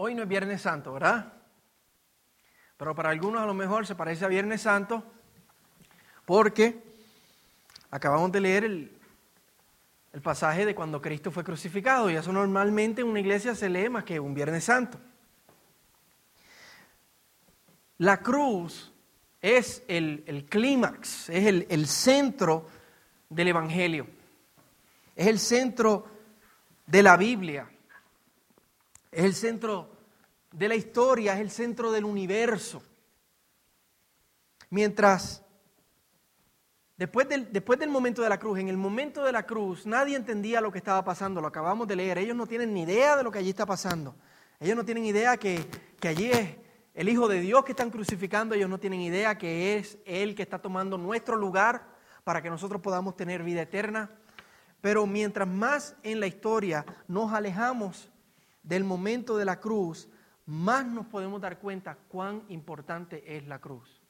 hoy no es Viernes Santo, ¿verdad? Pero para algunos a lo mejor se parece a Viernes Santo porque acabamos de leer el, el pasaje de cuando Cristo fue crucificado y eso normalmente en una iglesia se lee más que un Viernes Santo. La cruz es el, clímax, es el, el centro del Evangelio, es el centro de la Biblia, es el centro de la historia, es el centro del universo. Mientras, después del, después del momento de la cruz, en el momento de la cruz, nadie entendía lo que estaba pasando, lo acabamos de leer, ellos no tienen ni idea de lo que allí está pasando, ellos no tienen idea que, que allí es el Hijo de Dios que están crucificando, ellos no tienen idea que es Él que está tomando nuestro lugar para que nosotros podamos tener vida eterna. Pero mientras más en la historia nos alejamos del momento de la cruz, más nos podemos dar cuenta cuán importante es la cruz.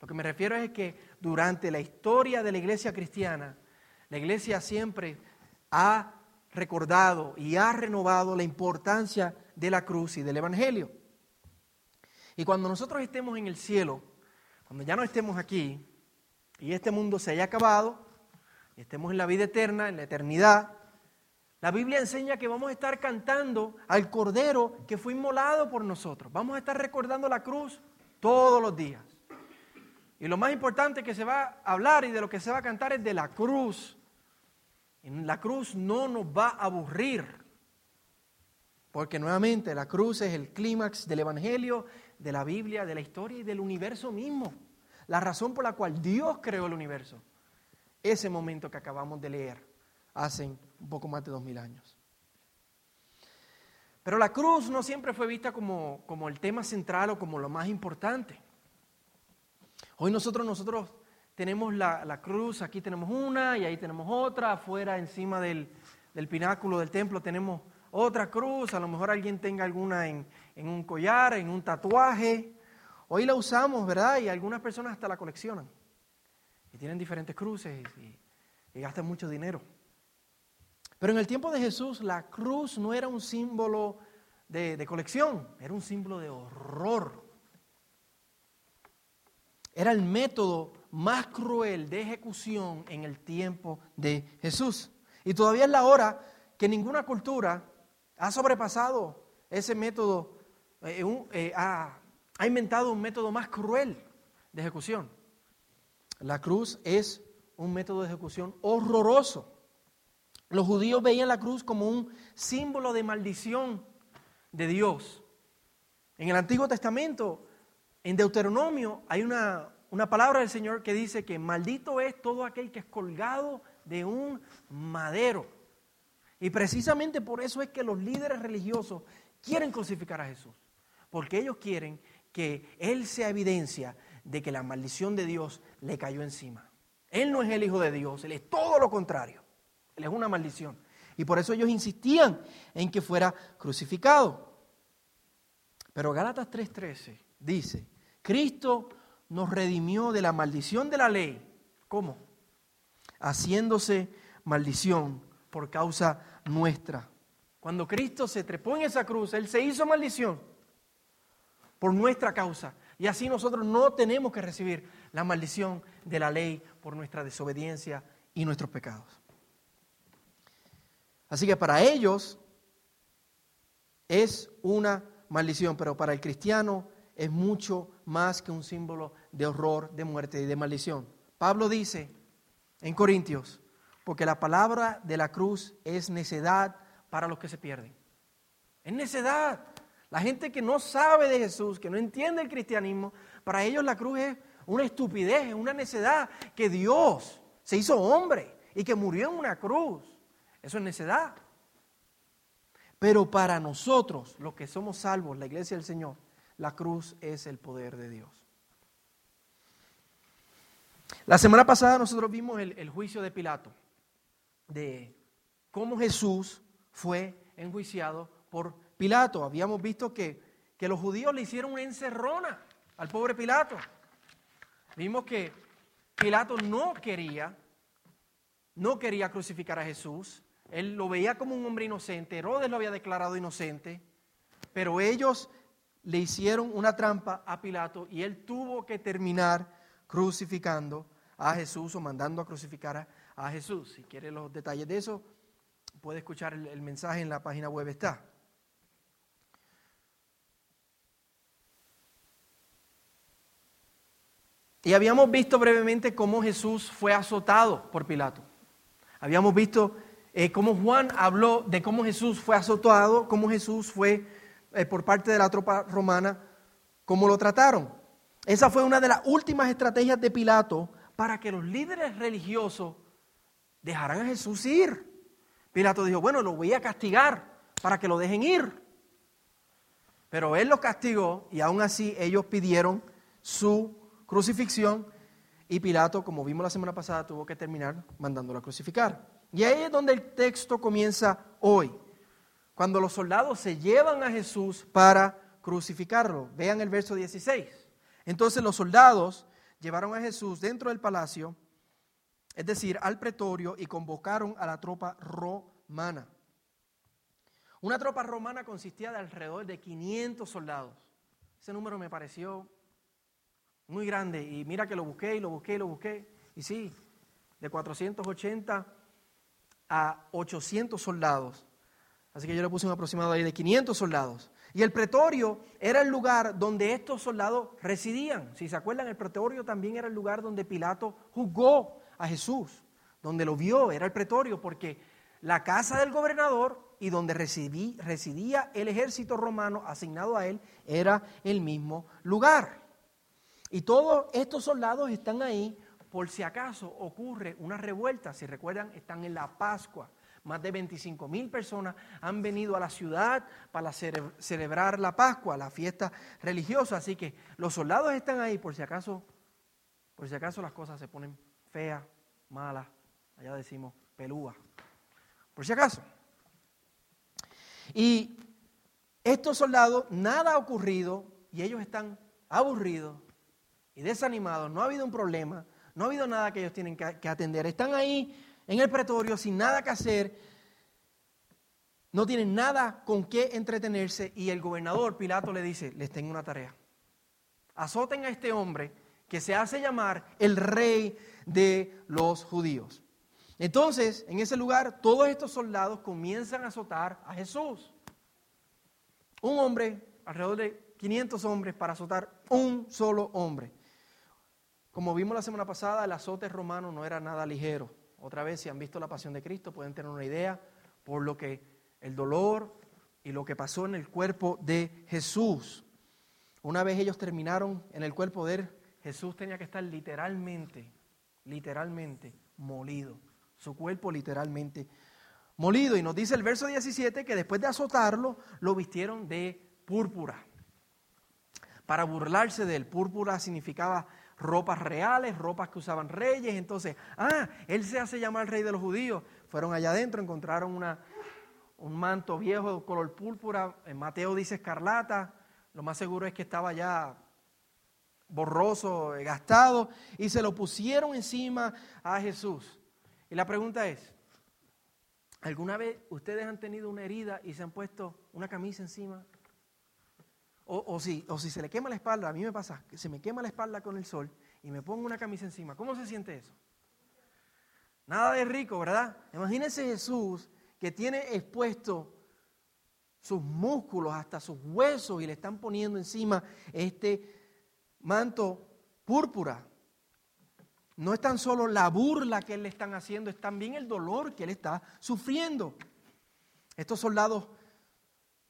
Lo que me refiero es que durante la historia de la iglesia cristiana, la iglesia siempre ha recordado y ha renovado la importancia de la cruz y del Evangelio. Y cuando nosotros estemos en el cielo, cuando ya no estemos aquí y este mundo se haya acabado, y estemos en la vida eterna, en la eternidad, la Biblia enseña que vamos a estar cantando al Cordero que fue inmolado por nosotros. Vamos a estar recordando la cruz todos los días. Y lo más importante que se va a hablar y de lo que se va a cantar es de la cruz. La cruz no nos va a aburrir. Porque nuevamente la cruz es el clímax del Evangelio, de la Biblia, de la historia y del universo mismo. La razón por la cual Dios creó el universo. Ese momento que acabamos de leer hace un poco más de dos mil años. Pero la cruz no siempre fue vista como, como el tema central o como lo más importante. Hoy nosotros, nosotros tenemos la, la, cruz, aquí tenemos una y ahí tenemos otra, afuera encima del, del, pináculo del templo tenemos otra cruz, a lo mejor alguien tenga alguna en, en un collar, en un tatuaje. Hoy la usamos, ¿verdad? Y algunas personas hasta la coleccionan. Y tienen diferentes cruces y, y gastan mucho dinero. Pero en el tiempo de Jesús la cruz no era un símbolo de, colección, era un símbolo de horror. Era el método más cruel de ejecución en el tiempo de Jesús. Y todavía es la hora que ninguna cultura ha sobrepasado ese método, eh, eh, ha, ha inventado un método más cruel de ejecución. La cruz es un método de ejecución horroroso. Los judíos veían la cruz como un símbolo de maldición de Dios. En el Antiguo Testamento, en Deuteronomio, hay una, una palabra del Señor que dice que maldito es todo aquel que es colgado de un madero. Y precisamente por eso es que los líderes religiosos quieren crucificar a Jesús. Porque ellos quieren que Él sea evidencia de que la maldición de Dios le cayó encima. Él no es el Hijo de Dios, Él es todo lo contrario es una maldición. Y por eso ellos insistían en que fuera crucificado. Pero Gálatas 3:13 dice, Cristo nos redimió de la maldición de la ley. ¿Cómo? Haciéndose maldición por causa nuestra. Cuando Cristo se trepó en esa cruz, Él se hizo maldición por nuestra causa. Y así nosotros no tenemos que recibir la maldición de la ley por nuestra desobediencia y nuestros pecados. Así que para ellos es una maldición, pero para el cristiano es mucho más que un símbolo de horror, de muerte y de maldición. Pablo dice en Corintios, porque la palabra de la cruz es necedad para los que se pierden. Es necedad. La gente que no sabe de Jesús, que no entiende el cristianismo, para ellos la cruz es una estupidez, es una necedad, que Dios se hizo hombre y que murió en una cruz. Eso es necedad. Pero para nosotros, los que somos salvos, la iglesia del Señor, la cruz es el poder de Dios. La semana pasada nosotros vimos el, juicio de Pilato, de cómo Jesús fue enjuiciado por Pilato. Habíamos visto que, los judíos le hicieron una encerrona al pobre Pilato. Vimos que Pilato no quería, no quería crucificar a Jesús. Él lo veía como un hombre inocente, Herodes lo había declarado inocente, pero ellos le hicieron una trampa a Pilato y él tuvo que terminar crucificando a Jesús o mandando a crucificar a, Jesús. Si quiere los detalles de eso, puede escuchar el mensaje en la página web está. Y habíamos visto brevemente cómo Jesús fue azotado por Pilato. Habíamos visto eh, cómo Juan habló de cómo Jesús fue azotado, cómo Jesús fue eh, por parte de la tropa romana, cómo lo trataron. Esa fue una de las últimas estrategias de Pilato para que los líderes religiosos dejaran a Jesús ir. Pilato dijo, bueno, lo voy a castigar para que lo dejen ir. Pero él los castigó y aún así ellos pidieron su crucifixión y Pilato, como vimos la semana pasada, tuvo que terminar mandándolo a crucificar. Y ahí es donde el texto comienza hoy, cuando los soldados se llevan a Jesús para crucificarlo. Vean el verso 16. Entonces los soldados llevaron a Jesús dentro del palacio, es decir, al pretorio, y convocaron a la tropa romana. Una tropa romana consistía de alrededor de 500 soldados. Ese número me pareció muy grande. Y mira que lo busqué y lo busqué y lo busqué. Y sí, de 480 a 800 soldados. Así que yo le puse un aproximado ahí de 500 soldados. Y el pretorio era el lugar donde estos soldados residían. Si se acuerdan, el pretorio también era el lugar donde Pilato juzgó a Jesús, donde lo vio, era el pretorio, porque la casa del gobernador y donde residía el ejército romano asignado a él era el mismo lugar. Y todos estos soldados están ahí por si acaso ocurre una revuelta. Si recuerdan, están en la Pascua. Más de 25 mil personas han venido a la ciudad para celebrar la Pascua, la fiesta religiosa. Así que los soldados están ahí por si acaso, por si acaso las cosas se ponen feas, malas, allá decimos pelúas. Por si acaso. Y estos soldados, nada ha ocurrido y ellos están aburridos y desanimados, no ha habido un problema, no ha habido nada que ellos tienen que, atender. Están ahí en el pretorio sin nada que hacer, no tienen nada con qué entretenerse y el gobernador Pilato le dice, les tengo una tarea. Azoten a este hombre que se hace llamar el rey de los judíos. Entonces, en ese lugar, todos estos soldados comienzan a azotar a Jesús. Un hombre, alrededor de 500 hombres para azotar un solo hombre. Como vimos la semana pasada, el azote romano no era nada ligero. Otra vez, si han visto la pasión de Cristo, pueden tener una idea por lo que el dolor y lo que pasó en el cuerpo de Jesús. Una vez ellos terminaron en el cuerpo de él, Jesús tenía que estar literalmente, literalmente molido. Su cuerpo literalmente molido. Y nos dice el verso 17 que después de azotarlo, lo vistieron de púrpura. Para burlarse de él, púrpura significaba ropas reales, ropas que usaban reyes. Entonces, ah, él se hace llamar rey de los judíos. Fueron allá adentro, encontraron una, un manto viejo color púrpura. En Mateo dice escarlata. Lo más seguro es que estaba ya borroso, gastado, y se lo pusieron encima a Jesús. Y la pregunta es, ¿alguna vez ustedes han tenido una herida y se han puesto una camisa encima o, si, o si se le quema la espalda, a mí me pasa que se me quema la espalda con el sol y me pongo una camisa encima. ¿Cómo se siente eso? Nada de rico, ¿verdad? Imagínense Jesús que tiene expuesto sus músculos hasta sus huesos y le están poniendo encima este manto púrpura. No es tan solo la burla que él le están haciendo, es también el dolor que él está sufriendo. Estos soldados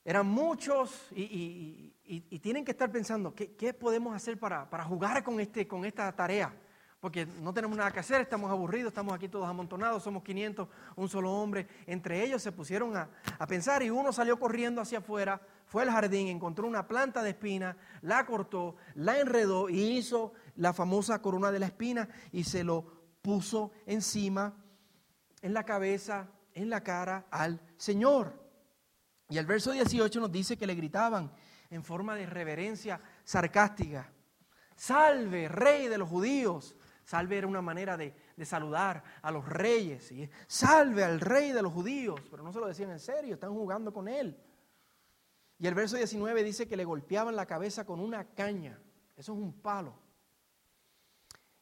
eran muchos y, tienen que estar pensando, ¿qué, podemos hacer para, jugar con, este, con esta tarea? Porque no tenemos nada que hacer, estamos aburridos, estamos aquí todos amontonados, somos 500, un solo hombre. Entre ellos se pusieron a, a pensar y uno salió corriendo hacia afuera, fue al jardín, encontró una planta de espina, la cortó, la enredó y hizo la famosa corona de la espina y se lo puso encima, en la cabeza, en la cara al Señor. Y el verso 18 nos dice que le gritaban en forma de reverencia sarcástica, salve, rey de los judíos. Salve era una manera de, saludar a los reyes. Salve al rey de los judíos. Pero no se lo decían en serio, están jugando con él. Y el verso 19 dice que le golpeaban la cabeza con una caña. Eso es un palo.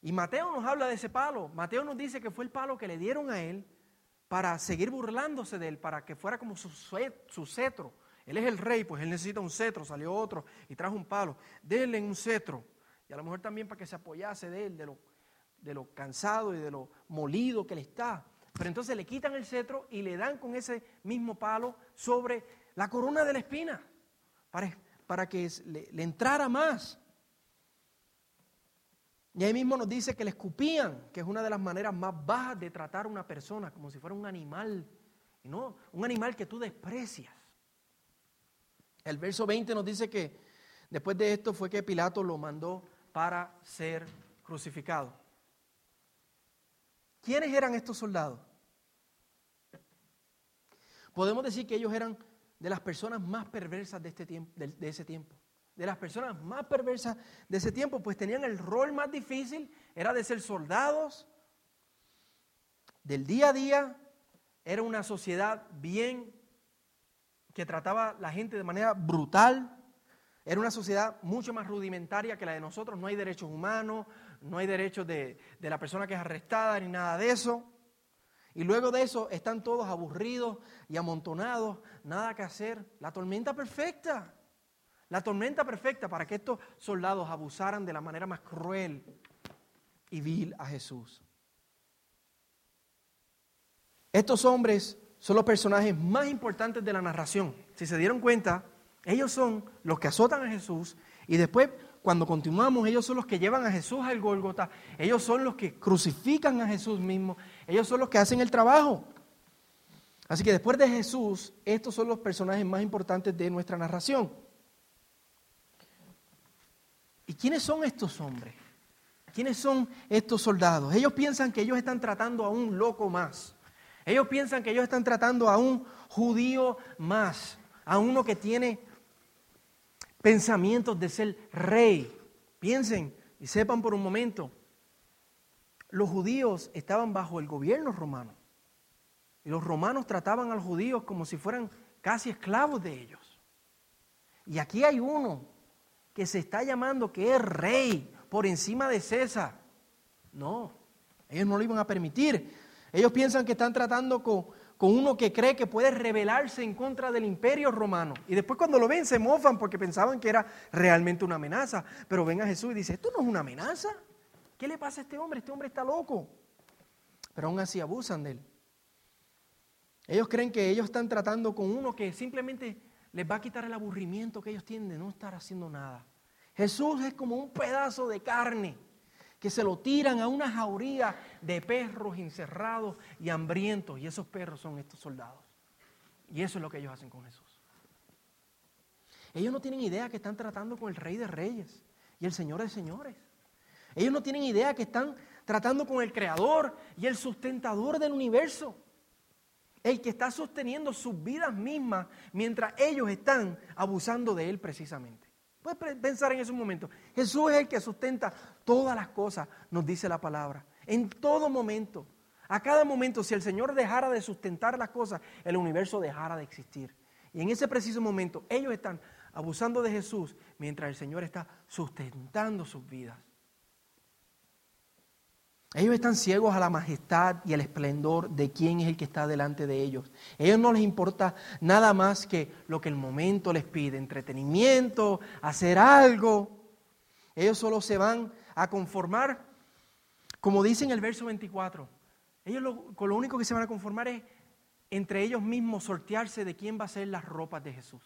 Y Mateo nos habla de ese palo. Mateo nos dice que fue el palo que le dieron a él para seguir burlándose de él, para que fuera como su, su cetro. Él es el rey, pues él necesita un cetro. Salió otro y trajo un palo. Denle un cetro. Y a lo mejor también para que se apoyase de él, de lo, de lo cansado y de lo molido que le está. Pero entonces le quitan el cetro y le dan con ese mismo palo sobre la corona de la espina, para, para que le, entrara más. Y ahí mismo nos dice que le escupían, que es una de las maneras más bajas de tratar a una persona, como si fuera un animal, no un animal que tú desprecias. El verso 20 nos dice que después de esto fue que Pilato lo mandó para ser crucificado. ¿Quiénes eran estos soldados? Podemos decir que ellos eran de las personas más perversas de, este ese tiempo. De las personas más perversas de ese tiempo, pues tenían el rol más difícil, era de ser soldados del día a día. Era una sociedad bien que trataba a la gente de manera brutal. Era una sociedad mucho más rudimentaria que la de nosotros. No hay derechos humanos, no hay derechos de, de la persona que es arrestada ni nada de eso. Y luego de eso están todos aburridos y amontonados, nada que hacer. La tormenta perfecta. La tormenta perfecta para que estos soldados abusaran de la manera más cruel y vil a Jesús. Estos hombres son los personajes más importantes de la narración. Si se dieron cuenta, ellos son los que azotan a Jesús y después cuando continuamos, ellos son los que llevan a Jesús al Gólgota, ellos son los que crucifican a Jesús mismo, ellos son los que hacen el trabajo. Así que después de Jesús, estos son los personajes más importantes de nuestra narración. ¿Y quiénes son estos hombres? ¿Quiénes son estos soldados? Ellos piensan que ellos están tratando a un loco más. Ellos piensan que ellos están tratando a un judío más, a uno que tiene pensamientos de ser rey. Piensen y sepan por un momento, los judíos estaban bajo el gobierno romano. Y los romanos trataban a los judíos como si fueran casi esclavos de ellos. Y aquí hay uno que se está llamando que es rey por encima de César. No, ellos no lo iban a permitir. Ellos piensan que están tratando con, con uno que cree que puede rebelarse en contra del imperio romano. Y después cuando lo ven se mofan porque pensaban que era realmente una amenaza. Pero ven a Jesús y dice, esto no es una amenaza. ¿Qué le pasa a este hombre? Este hombre está loco. Pero aún así abusan de él. Ellos creen que ellos están tratando con uno que simplemente les va a quitar el aburrimiento que ellos tienen de no estar haciendo nada. Jesús es como un pedazo de carne que se lo tiran a una jauría de perros encerrados y hambrientos. Y esos perros son estos soldados. Y eso es lo que ellos hacen con Jesús. Ellos no tienen idea que están tratando con el Rey de Reyes y el Señor de Señores. Ellos no tienen idea que están tratando con el Creador y el sustentador del universo. El que está sosteniendo sus vidas mismas mientras ellos están abusando de Él precisamente. Puedes pensar en ese momento. Jesús es el que sustenta todas las cosas, nos dice la palabra. En todo momento. A cada momento, si el Señor dejara de sustentar las cosas, el universo dejara de existir. Y en ese preciso momento, ellos están abusando de Jesús mientras el Señor está sustentando sus vidas. Ellos están ciegos a la majestad y al esplendor de quién es el que está delante de ellos. A ellos no les importa nada más que lo que el momento les pide, entretenimiento, hacer algo. Ellos solo se van a conformar, como dice en el verso 24. Ellos lo, con lo único que se van a conformar es entre ellos mismos sortearse de quién va a ser las ropas de Jesús.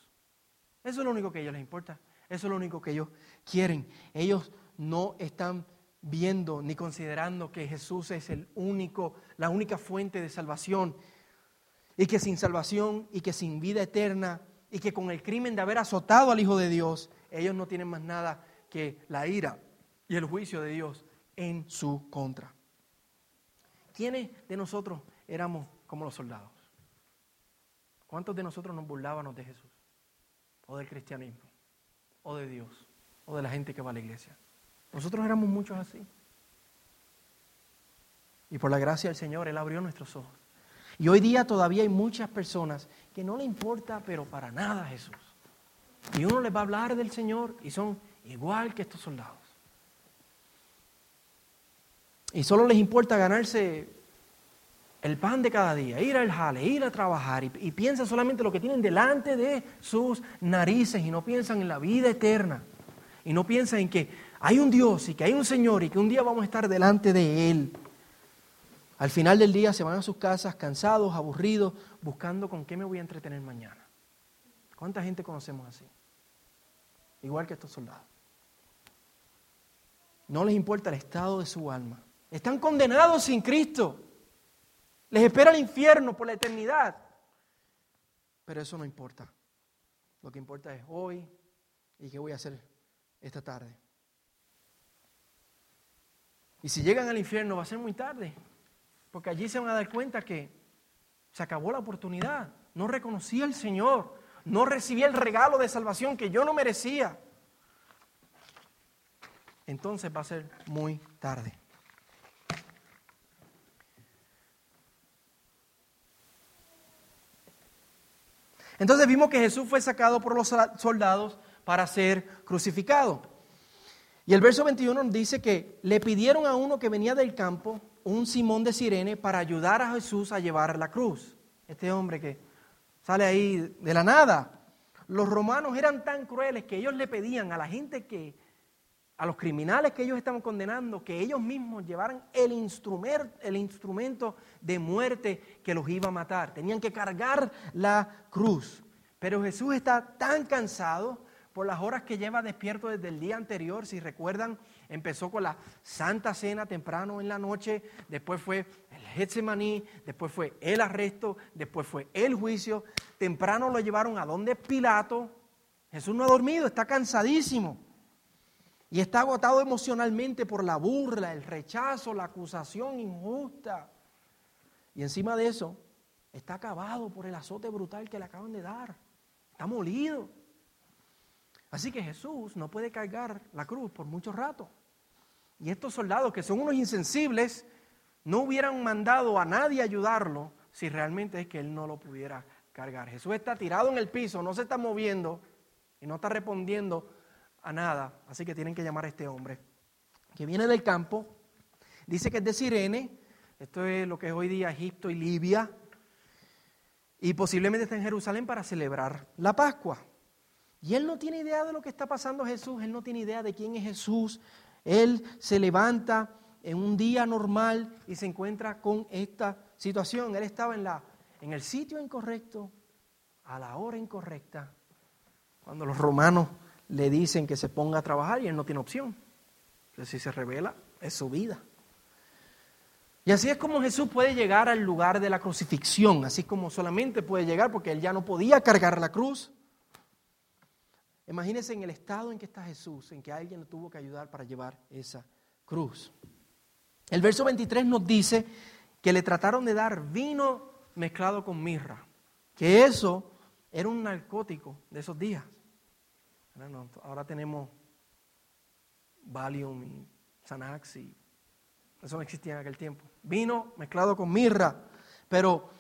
Eso es lo único que a ellos les importa. Eso es lo único que ellos quieren. Ellos no están viendo ni considerando que Jesús es el único, la única fuente de salvación y que sin salvación y que sin vida eterna y que con el crimen de haber azotado al Hijo de Dios, ellos no tienen más nada que la ira y el juicio de Dios en su contra. ¿Quiénes de nosotros éramos como los soldados? ¿Cuántos de nosotros nos burlábamos de Jesús? ¿O del cristianismo? ¿O de Dios? ¿O de la gente que va a la iglesia? Nosotros éramos muchos así. Y por la gracia del Señor, Él abrió nuestros ojos. Y hoy día todavía hay muchas personas que no le importa, pero para nada Jesús. Y uno les va a hablar del Señor y son igual que estos soldados. Y solo les importa ganarse el pan de cada día, ir al jale, ir a trabajar y, piensan solamente lo que tienen delante de sus narices y no piensan en la vida eterna. Y no piensan en que hay un Dios y que hay un Señor y que un día vamos a estar delante de Él. Al final del día se van a sus casas cansados, aburridos, buscando con qué me voy a entretener mañana. ¿Cuánta gente conocemos así? Igual que estos soldados. No les importa el estado de su alma. Están condenados sin Cristo. Les espera el infierno por la eternidad. Pero eso no importa. Lo que importa es hoy y qué voy a hacer esta tarde. Y si llegan al infierno va a ser muy tarde, porque allí se van a dar cuenta que se acabó la oportunidad. No reconocí al Señor, no recibí el regalo de salvación que yo no merecía. Entonces va a ser muy tarde. Entonces vimos que Jesús fue sacado por los soldados para ser crucificado. Y el verso 21 dice que le pidieron a uno que venía del campo, un Simón de Sirene, para ayudar a Jesús a llevar la cruz. Este hombre que sale ahí de la nada. Los romanos eran tan crueles que ellos le pedían a la gente que, a los criminales que ellos estaban condenando, que ellos mismos llevaran el el instrumento de muerte que los iba a matar. Tenían que cargar la cruz. Pero Jesús está tan cansado por las horas que lleva despierto desde el día anterior. Si recuerdan, empezó con la Santa Cena temprano en la noche, después fue el Getsemaní, después fue el arresto, después fue el juicio. Temprano lo llevaron a donde Pilato. Jesús no ha dormido, está cansadísimo. Y está agotado emocionalmente por la burla, el rechazo, la acusación injusta. Y encima de eso, está acabado por el azote brutal que le acaban de dar. Está molido. Así que Jesús no puede cargar la cruz por mucho rato. Y estos soldados, que son unos insensibles, no hubieran mandado a nadie ayudarlo si realmente es que él no lo pudiera cargar. Jesús está tirado en el piso, no se está moviendo y no está respondiendo a nada. Así que tienen que llamar a este hombre, que viene del campo, dice que es de Sirene, esto es lo que es hoy día Egipto y Libia, y posiblemente está en Jerusalén para celebrar la Pascua. Y él no tiene idea de lo que está pasando Jesús, él no tiene idea de quién es Jesús. Él se levanta en un día normal y se encuentra con esta situación. Él estaba en, la, en el sitio incorrecto, a la hora incorrecta, cuando los romanos le dicen que se ponga a trabajar y él no tiene opción. Entonces, si se revela, es su vida. Y así es como Jesús puede llegar al lugar de la crucifixión, así como solamente puede llegar porque él ya no podía cargar la cruz. Imagínense en el estado en que está Jesús, en que alguien le tuvo que ayudar para llevar esa cruz. El verso 23 nos dice que le trataron de dar vino mezclado con mirra, que eso era un narcótico de esos días ahora tenemos Valium y Xanax y eso no existía en aquel tiempo. Vino mezclado con mirra, pero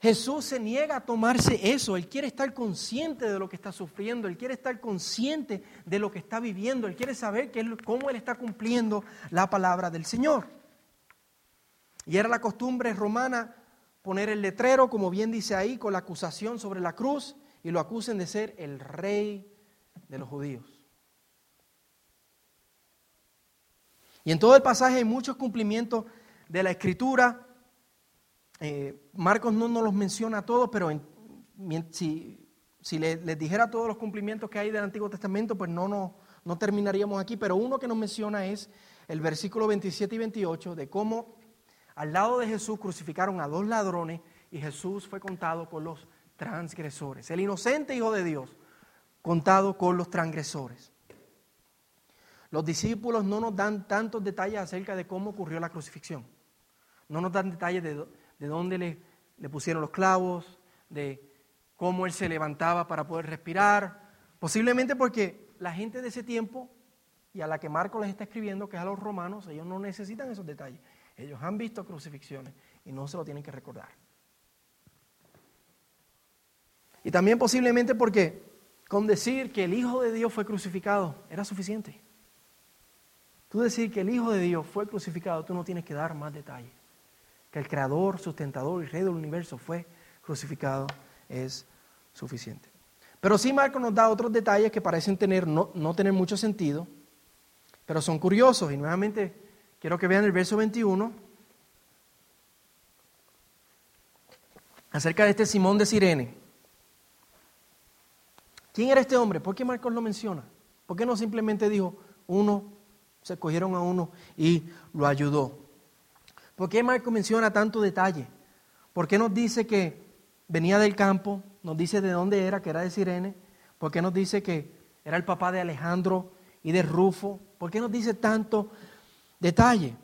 Jesús se niega a tomarse eso. Él quiere estar consciente de lo que está sufriendo, él quiere estar consciente de lo que está viviendo, él quiere saber cómo él está cumpliendo la palabra del Señor. Y era la costumbre romana poner el letrero, como bien dice ahí, con la acusación sobre la cruz y lo acusen de ser el rey de los judíos. Y en todo el pasaje hay muchos cumplimientos de la escritura. Eh, Marcos no nos los menciona a todos, pero si, si les, dijera todos los cumplimientos que hay del Antiguo Testamento, pues no, no, no terminaríamos aquí. Pero uno que nos menciona es el versículo 27 y 28 de cómo al lado de Jesús crucificaron a dos ladrones y Jesús fue contado con los transgresores. El inocente Hijo de Dios contado con los transgresores. Los discípulos no nos dan tantos detalles acerca de cómo ocurrió la crucifixión. No nos dan detalles de, de dónde le, pusieron los clavos, de cómo él se levantaba para poder respirar. Posiblemente porque la gente de ese tiempo y a la que Marco les está escribiendo, que es a los romanos, ellos no necesitan esos detalles. Ellos han visto crucifixiones y no se lo tienen que recordar. Y también posiblemente porque con decir que el Hijo de Dios fue crucificado era suficiente. Tú decir que el Hijo de Dios fue crucificado, tú no tienes que dar más detalles. Que el Creador, sustentador y Rey del universo fue crucificado es suficiente. Pero sí Marco nos da otros detalles que parecen tener, no, no tener mucho sentido, pero son curiosos. Y nuevamente quiero que vean el verso 21 acerca de este Simón de Sirene. ¿Quién era este hombre? ¿Por qué Marcos lo menciona? ¿Por qué no simplemente dijo uno, se cogieron a uno y lo ayudó? ¿Por qué Marcos menciona tanto detalle? ¿Por qué nos dice que venía del campo? Nos dice de dónde era, que era de Sirene. ¿Por qué nos dice que era el papá de Alejandro y de Rufo? ¿Por qué nos dice tanto detalle?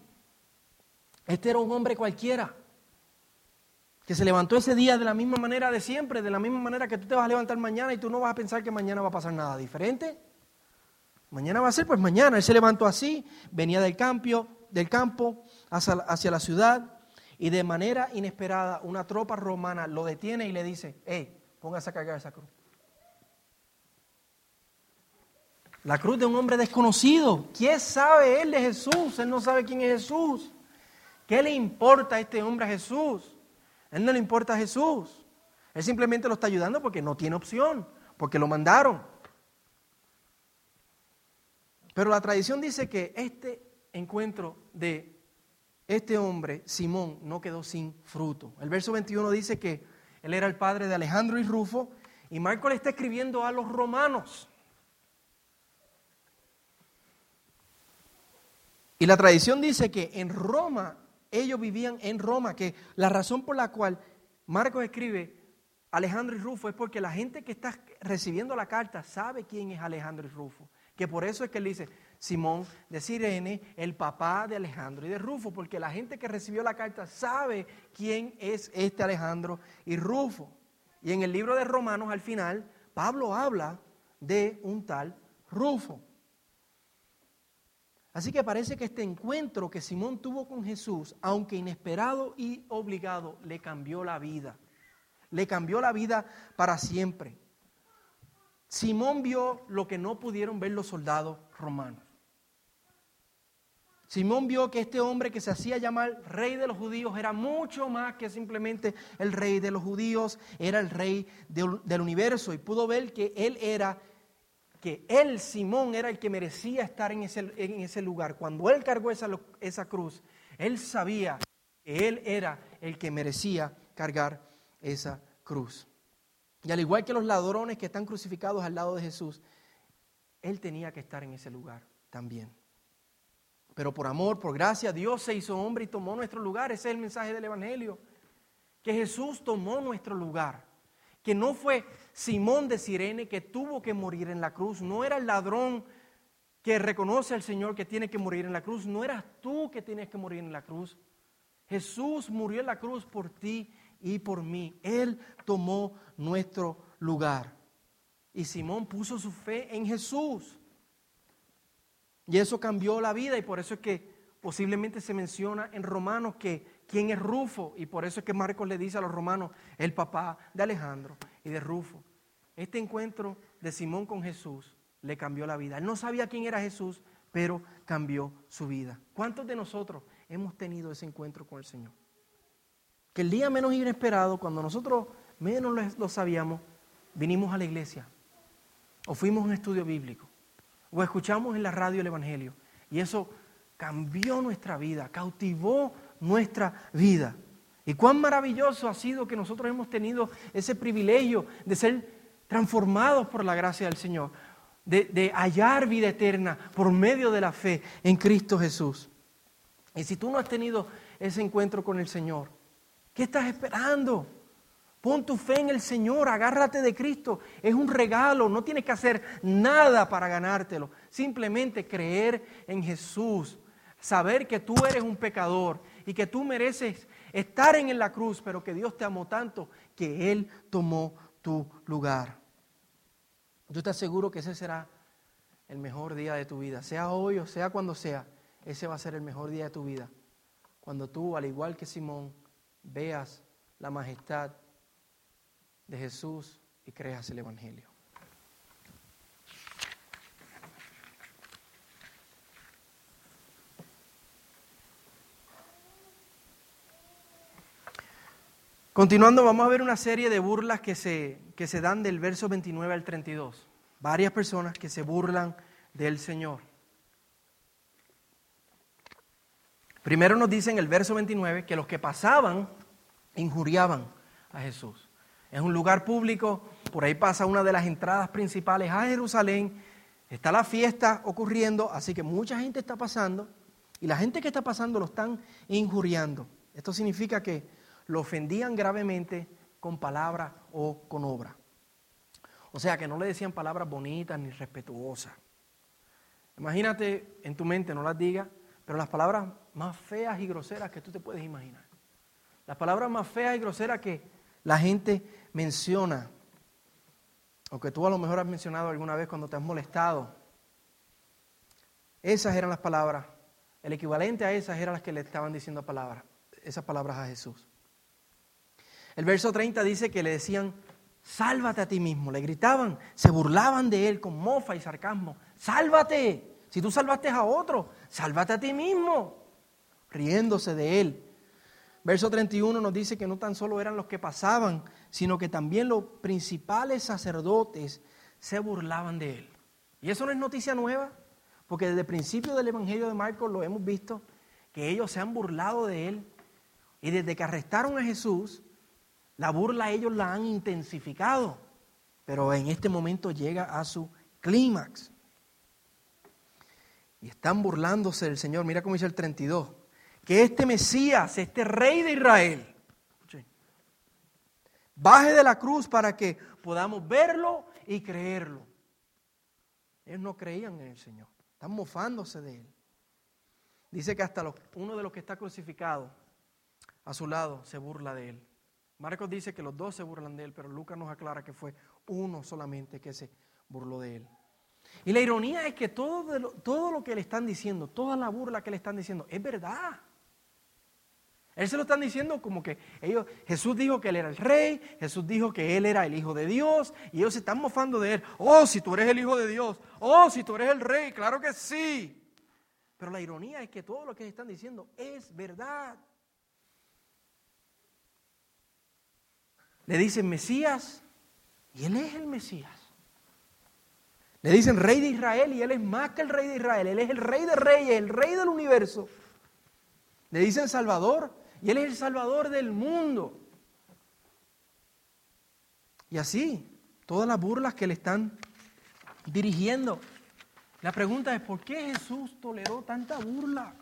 Este era un hombre cualquiera que se levantó ese día de la misma manera de siempre, de la misma manera que tú te vas a levantar mañana y tú no vas a pensar que mañana va a pasar nada diferente. Mañana va a ser, pues mañana. Él se levantó así, venía del campo, del campo hacia, hacia la ciudad y de manera inesperada una tropa romana lo detiene y le dice, hey, póngase a cargar esa cruz. La cruz de un hombre desconocido. ¿Qué sabe él de Jesús? Él no sabe quién es Jesús. ¿Qué le importa a este hombre a Jesús? él no le importa a Jesús. Él simplemente lo está ayudando porque no tiene opción, porque lo mandaron. Pero la tradición dice que este encuentro de este hombre, Simón, no quedó sin fruto. El verso 21 dice que él era el padre de Alejandro y Rufo, y Marco le está escribiendo a los romanos. Y la tradición dice que en Roma ellos vivían en Roma, que la razón por la cual Marcos escribe Alejandro y Rufo es porque la gente que está recibiendo la carta sabe quién es Alejandro y Rufo. Que por eso es que él dice Simón de Sirene, el papá de Alejandro y de Rufo, porque la gente que recibió la carta sabe quién es este Alejandro y Rufo. Y en el libro de Romanos al final, Pablo habla de un tal Rufo. Así que parece que este encuentro que Simón tuvo con Jesús, aunque inesperado y obligado, le cambió la vida. Le cambió la vida para siempre. Simón vio lo que no pudieron ver los soldados romanos. Simón vio que este hombre que se hacía llamar rey de los judíos era mucho más que simplemente el rey de los judíos, era el rey del universo y pudo ver que él era que él, Simón, era el que merecía estar en ese, lugar. Cuando él cargó esa cruz, él sabía que él era el que merecía cargar esa cruz. Y al igual que los ladrones que están crucificados al lado de Jesús, él tenía que estar en ese lugar también. Pero por amor, por gracia, Dios se hizo hombre y tomó nuestro lugar. Ese es el mensaje del Evangelio. Que Jesús tomó nuestro lugar que no fue Simón de Sirene que tuvo que morir en la cruz, no era el ladrón que reconoce al Señor que tiene que morir en la cruz, no eras tú que tienes que morir en la cruz. Jesús murió en la cruz por ti y por mí. Él tomó nuestro lugar. Y Simón puso su fe en Jesús. Y eso cambió la vida y por eso es que posiblemente se menciona en Romanos que quién es Rufo, y por eso es que Marcos le dice a los romanos, el papá de Alejandro y de Rufo. Este encuentro de Simón con Jesús le cambió la vida. Él no sabía quién era Jesús, pero cambió su vida. ¿Cuántos de nosotros hemos tenido ese encuentro con el Señor? Que el día menos inesperado, cuando nosotros menos lo sabíamos, vinimos a la iglesia, o fuimos a un estudio bíblico, o escuchamos en la radio el Evangelio, y eso cambió nuestra vida, cautivó nuestra vida. Y cuán maravilloso ha sido que nosotros hemos tenido ese privilegio de ser transformados por la gracia del Señor, de, hallar vida eterna por medio de la fe en Cristo Jesús. Y si tú no has tenido ese encuentro con el Señor, ¿qué estás esperando? Pon tu fe en el Señor, agárrate de Cristo. Es un regalo, no tienes que hacer nada para ganártelo. Simplemente creer en Jesús, saber que tú eres un pecador y que tú mereces estar en la cruz, pero que Dios te amó tanto que Él tomó tu lugar. Yo te aseguro que ese será el mejor día de tu vida, sea hoy o sea cuando sea, ese va a ser el mejor día de tu vida. Cuando tú, al igual que Simón, veas la majestad de Jesús y creas el Evangelio. Continuando, vamos a ver una serie de burlas que se, que se dan del verso 29 al 32. Varias personas que se burlan del Señor. Primero nos dice en el verso 29 que los que pasaban injuriaban a Jesús. Es un lugar público, por ahí pasa una de las entradas principales a Jerusalén, está la fiesta ocurriendo, así que mucha gente está pasando y la gente que está pasando lo están injuriando. Esto significa que lo ofendían gravemente con palabra o con obra. O sea, que no le decían palabras bonitas ni respetuosas. Imagínate en tu mente, no las digas, pero las palabras más feas y groseras que tú te puedes imaginar. Las palabras más feas y groseras que la gente menciona, o que tú a lo mejor has mencionado alguna vez cuando te has molestado. Esas eran las palabras, el equivalente a esas eran las que le estaban diciendo palabras, esas palabras a Jesús. El verso 30 dice que le decían, sálvate a ti mismo. Le gritaban, se burlaban de él con mofa y sarcasmo. Sálvate. Si tú salvaste a otro, sálvate a ti mismo. Riéndose de él. Verso 31 nos dice que no tan solo eran los que pasaban, sino que también los principales sacerdotes se burlaban de él. Y eso no es noticia nueva, porque desde el principio del Evangelio de Marcos lo hemos visto, que ellos se han burlado de él. Y desde que arrestaron a Jesús, la burla ellos la han intensificado, pero en este momento llega a su clímax. Y están burlándose del Señor. Mira cómo dice el 32. Que este Mesías, este rey de Israel, baje de la cruz para que podamos verlo y creerlo. Ellos no creían en el Señor. Están mofándose de él. Dice que hasta uno de los que está crucificado a su lado se burla de él. Marcos dice que los dos se burlan de él, pero Lucas nos aclara que fue uno solamente que se burló de él. Y la ironía es que todo, todo lo que le están diciendo, toda la burla que le están diciendo, es verdad. Él se lo están diciendo como que ellos, Jesús dijo que él era el rey, Jesús dijo que él era el hijo de Dios, y ellos se están mofando de él. Oh, si tú eres el hijo de Dios, oh, si tú eres el rey, claro que sí. Pero la ironía es que todo lo que están diciendo es verdad. Le dicen Mesías y Él es el Mesías. Le dicen Rey de Israel y Él es más que el Rey de Israel. Él es el Rey de Reyes, el Rey del universo. Le dicen Salvador y Él es el Salvador del mundo. Y así, todas las burlas que le están dirigiendo. La pregunta es, ¿por qué Jesús toleró tanta burla?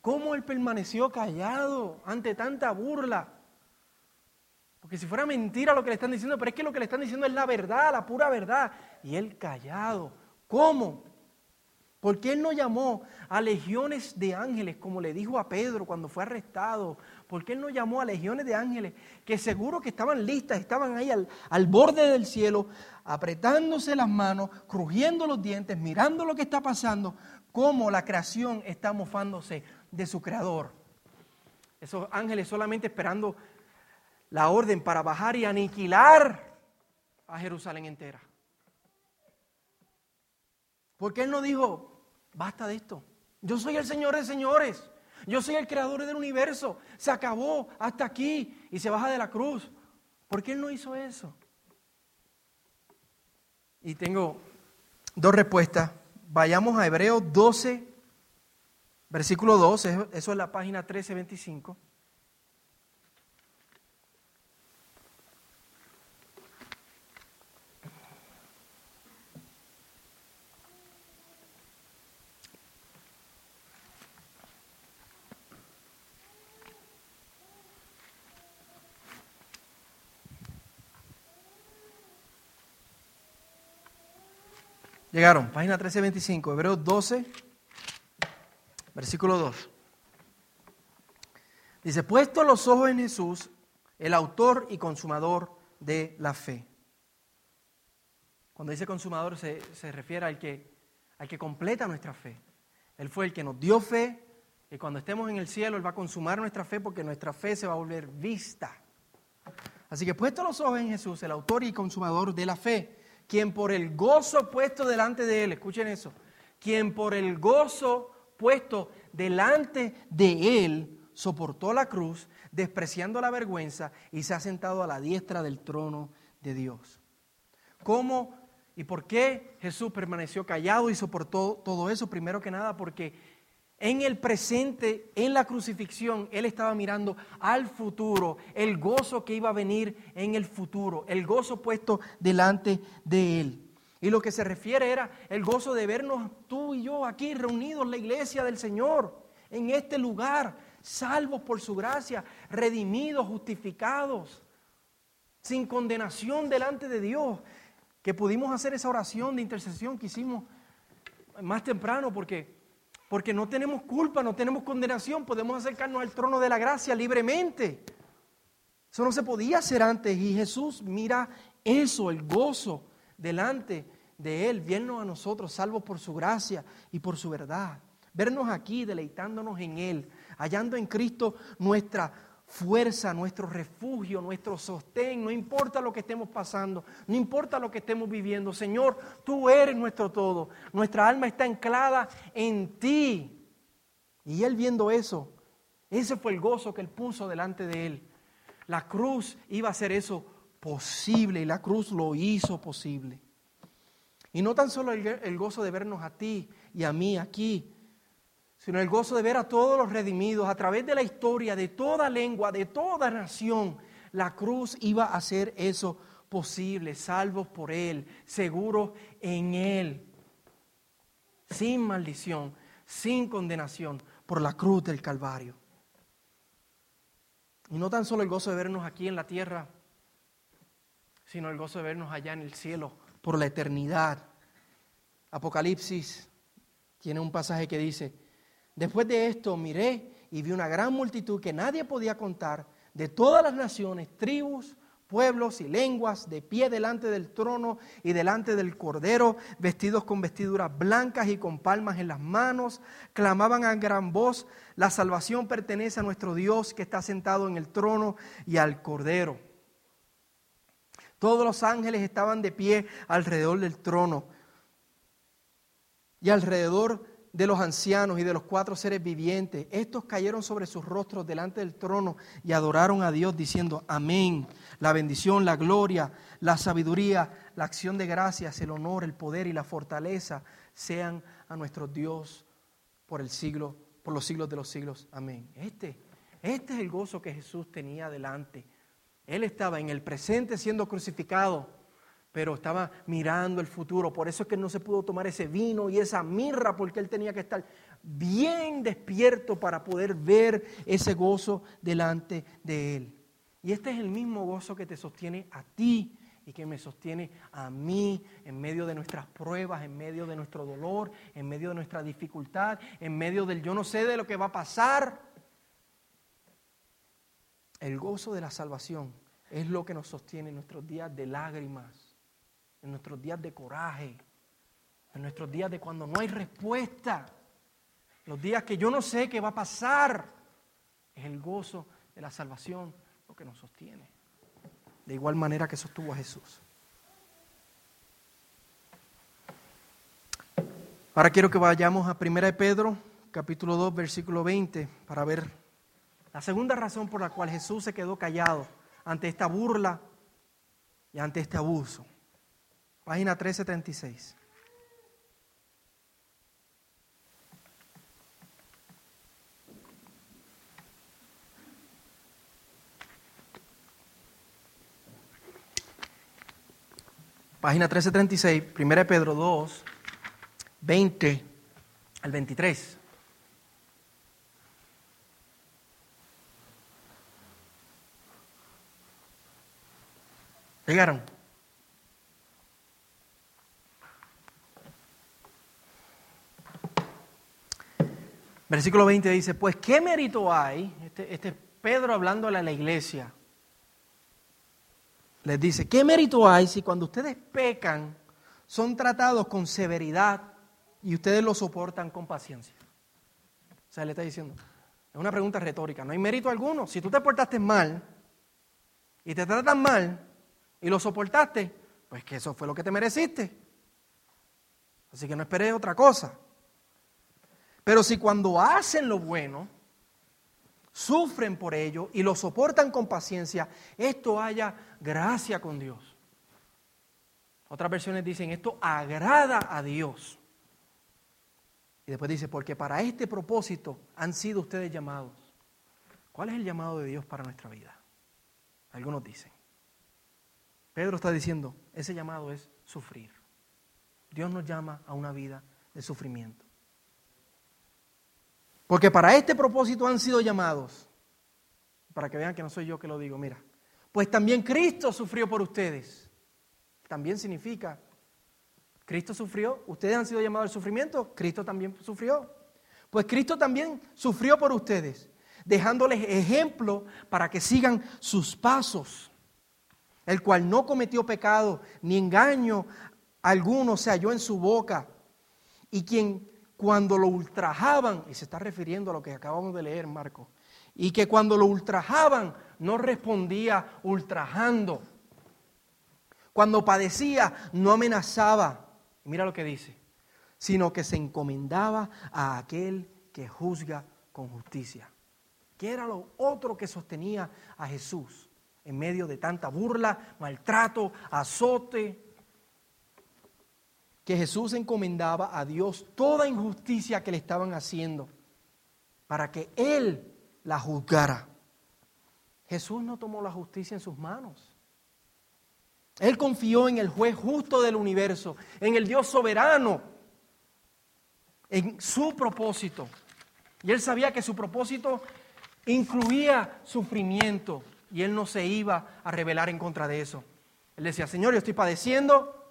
¿Cómo Él permaneció callado ante tanta burla? Porque si fuera mentira lo que le están diciendo, pero es que lo que le están diciendo es la verdad, la pura verdad. Y él callado. ¿Cómo? Porque él no llamó a legiones de ángeles, como le dijo a Pedro cuando fue arrestado. Porque él no llamó a legiones de ángeles que seguro que estaban listas, estaban ahí al, borde del cielo, apretándose las manos, crujiendo los dientes, mirando lo que está pasando, cómo la creación está mofándose de su creador. Esos ángeles solamente esperando la orden para bajar y aniquilar a Jerusalén entera. Porque Él no dijo, basta de esto. Yo soy el Señor de señores. Yo soy el creador del universo. Se acabó hasta aquí y se baja de la cruz. ¿Por qué Él no hizo eso? Y tengo dos respuestas. Vayamos a Hebreos 12, versículo 12. Eso es la página 1325. Llegaron, página 1325, Hebreos 12, versículo 2. Dice, puesto los ojos en Jesús, el autor y consumador de la fe. Cuando dice consumador se, se refiere al que, al que completa nuestra fe. Él fue el que nos dio fe y cuando estemos en el cielo Él va a consumar nuestra fe porque nuestra fe se va a volver vista. Así que puesto los ojos en Jesús, el autor y consumador de la fe quien por el gozo puesto delante de él, escuchen eso, quien por el gozo puesto delante de él soportó la cruz, despreciando la vergüenza, y se ha sentado a la diestra del trono de Dios. ¿Cómo y por qué Jesús permaneció callado y soportó todo eso? Primero que nada, porque en el presente, en la crucifixión, Él estaba mirando al futuro, el gozo que iba a venir en el futuro, el gozo puesto delante de Él. Y lo que se refiere era el gozo de vernos tú y yo aquí reunidos, la iglesia del Señor, en este lugar, salvos por su gracia, redimidos, justificados, sin condenación delante de Dios, que pudimos hacer esa oración de intercesión que hicimos más temprano porque, porque no tenemos culpa, no tenemos condenación, podemos acercarnos al trono de la gracia libremente. Eso no se podía hacer antes y Jesús mira eso, el gozo delante de Él, vernos a nosotros salvos por su gracia y por su verdad. Vernos aquí deleitándonos en Él, hallando en Cristo nuestra fuerza, nuestro refugio, nuestro sostén, no importa lo que estemos pasando, no importa lo que estemos viviendo. Señor, tú eres nuestro todo. Nuestra alma está anclada en ti. Y él viendo eso, ese fue el gozo que él puso delante de él. La cruz iba a hacer eso posible y la cruz lo hizo posible. Y no tan solo el, gozo de vernos a ti y a mí aquí, sino el gozo de ver a todos los redimidos a través de la historia, de toda lengua, de toda nación. La cruz iba a hacer eso posible, salvos por Él, seguros en Él, sin maldición, sin condenación, por la cruz del Calvario. Y no tan solo el gozo de vernos aquí en la tierra, sino el gozo de vernos allá en el cielo por la eternidad. Apocalipsis tiene un pasaje que dice, Después de esto miré y vi una gran multitud que nadie podía contar, de todas las naciones, tribus, pueblos y lenguas, de pie delante del trono y delante del cordero, vestidos con vestiduras blancas y con palmas en las manos, clamaban a gran voz, la salvación pertenece a nuestro Dios que está sentado en el trono y al cordero. Todos los ángeles estaban de pie alrededor del trono y alrededor de los ancianos y de los cuatro seres vivientes. Estos cayeron sobre sus rostros delante del trono y adoraron a Dios diciendo, amén. La bendición, la gloria, la sabiduría, la acción de gracias, el honor, el poder y la fortaleza sean a nuestro Dios por el siglo, por los siglos de los siglos. Amén. Este, este es el gozo que Jesús tenía delante. Él estaba en el presente siendo crucificado pero estaba mirando el futuro. Por eso es que no se pudo tomar ese vino y esa mirra, porque él tenía que estar bien despierto para poder ver ese gozo delante de él. Y este es el mismo gozo que te sostiene a ti y que me sostiene a mí en medio de nuestras pruebas, en medio de nuestro dolor, en medio de nuestra dificultad, en medio del yo no sé de lo que va a pasar. El gozo de la salvación es lo que nos sostiene en nuestros días de lágrimas en nuestros días de coraje, en nuestros días de cuando no hay respuesta, los días que yo no sé qué va a pasar, es el gozo de la salvación lo que nos sostiene. De igual manera que sostuvo a Jesús. Ahora quiero que vayamos a 1 de Pedro, capítulo 2, versículo 20, para ver la segunda razón por la cual Jesús se quedó callado ante esta burla y ante este abuso. Página 1336. Página 1336, 1 Pedro 2, 20 al 23. ¿Llegaron? Versículo 20 dice, pues ¿qué mérito hay? Este, este Pedro hablándole a la iglesia. Les dice, ¿qué mérito hay si cuando ustedes pecan son tratados con severidad y ustedes lo soportan con paciencia? O sea, le está diciendo, es una pregunta retórica, no hay mérito alguno. Si tú te portaste mal y te tratan mal y lo soportaste, pues que eso fue lo que te mereciste. Así que no esperes otra cosa. Pero si cuando hacen lo bueno, sufren por ello y lo soportan con paciencia, esto haya gracia con Dios. Otras versiones dicen, esto agrada a Dios. Y después dice, porque para este propósito han sido ustedes llamados. ¿Cuál es el llamado de Dios para nuestra vida? Algunos dicen. Pedro está diciendo, ese llamado es sufrir. Dios nos llama a una vida de sufrimiento. Porque para este propósito han sido llamados. Para que vean que no soy yo que lo digo, mira. Pues también Cristo sufrió por ustedes. También significa, Cristo sufrió, ustedes han sido llamados al sufrimiento, Cristo también sufrió. Pues Cristo también sufrió por ustedes, dejándoles ejemplo para que sigan sus pasos, el cual no cometió pecado ni engaño alguno se halló en su boca, y quien cuando lo ultrajaban, y se está refiriendo a lo que acabamos de leer, Marco, y que cuando lo ultrajaban no respondía ultrajando. Cuando padecía no amenazaba, mira lo que dice, sino que se encomendaba a aquel que juzga con justicia. Que era lo otro que sostenía a Jesús en medio de tanta burla, maltrato, azote, que Jesús encomendaba a Dios toda injusticia que le estaban haciendo para que Él la juzgara. Jesús no tomó la justicia en sus manos. Él confió en el juez justo del universo, en el Dios soberano, en su propósito. Y él sabía que su propósito incluía sufrimiento y él no se iba a rebelar en contra de eso. Él decía, Señor, yo estoy padeciendo,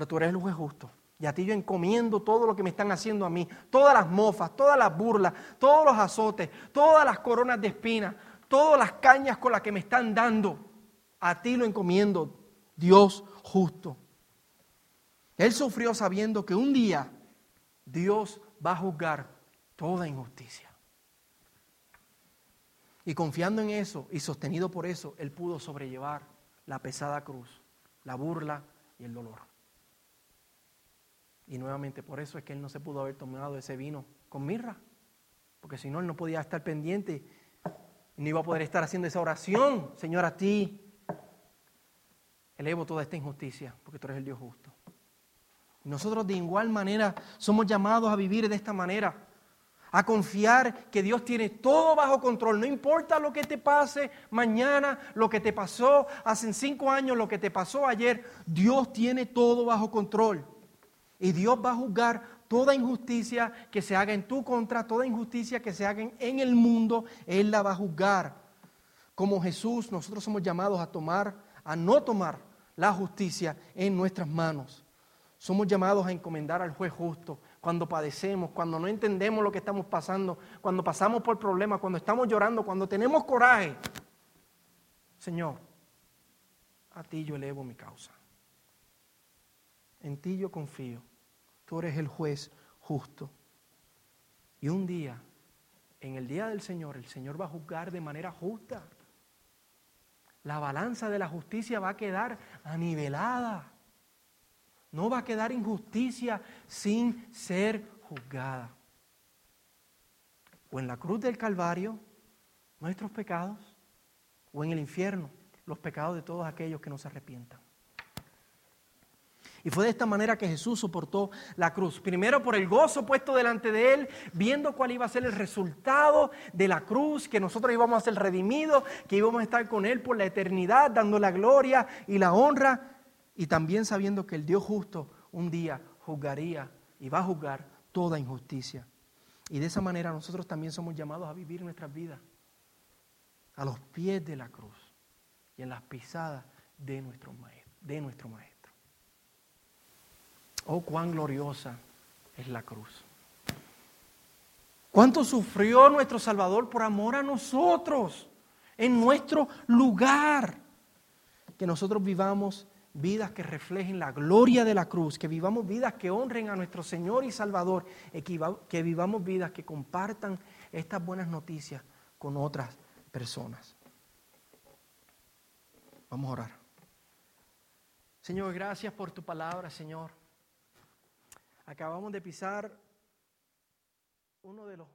pero tú eres el juez justo. Y a ti yo encomiendo todo lo que me están haciendo a mí, todas las mofas, todas las burlas, todos los azotes, todas las coronas de espinas, todas las cañas con las que me están dando. A ti lo encomiendo, Dios justo. Él sufrió sabiendo que un día Dios va a juzgar toda injusticia. Y confiando en eso y sostenido por eso, Él pudo sobrellevar la pesada cruz, la burla y el dolor. Y nuevamente por eso es que él no se pudo haber tomado ese vino con mirra. Porque si no, él no podía estar pendiente no iba a poder estar haciendo esa oración, Señor, a ti. Elevo toda esta injusticia, porque tú eres el Dios justo. Nosotros de igual manera somos llamados a vivir de esta manera, a confiar que Dios tiene todo bajo control. No importa lo que te pase mañana, lo que te pasó hace cinco años, lo que te pasó ayer, Dios tiene todo bajo control. Y Dios va a juzgar toda injusticia que se haga en tu contra, toda injusticia que se haga en el mundo, Él la va a juzgar. Como Jesús, nosotros somos llamados a tomar, a no tomar la justicia en nuestras manos. Somos llamados a encomendar al juez justo cuando padecemos, cuando no entendemos lo que estamos pasando, cuando pasamos por problemas, cuando estamos llorando, cuando tenemos coraje. Señor, a ti yo elevo mi causa. En ti yo confío. Tú eres el juez justo. Y un día, en el día del Señor, el Señor va a juzgar de manera justa. La balanza de la justicia va a quedar anivelada. No va a quedar injusticia sin ser juzgada. O en la cruz del Calvario, nuestros pecados, o en el infierno, los pecados de todos aquellos que no se arrepientan. Y fue de esta manera que Jesús soportó la cruz. Primero por el gozo puesto delante de él, viendo cuál iba a ser el resultado de la cruz, que nosotros íbamos a ser redimidos, que íbamos a estar con él por la eternidad, dando la gloria y la honra. Y también sabiendo que el Dios justo un día juzgaría y va a juzgar toda injusticia. Y de esa manera nosotros también somos llamados a vivir nuestras vidas a los pies de la cruz y en las pisadas de nuestro maestro. De nuestro maestro. Oh, cuán gloriosa es la cruz. Cuánto sufrió nuestro Salvador por amor a nosotros, en nuestro lugar. Que nosotros vivamos vidas que reflejen la gloria de la cruz, que vivamos vidas que honren a nuestro Señor y Salvador, que vivamos vidas que compartan estas buenas noticias con otras personas. Vamos a orar. Señor, gracias por tu palabra, Señor. Acabamos de pisar uno de los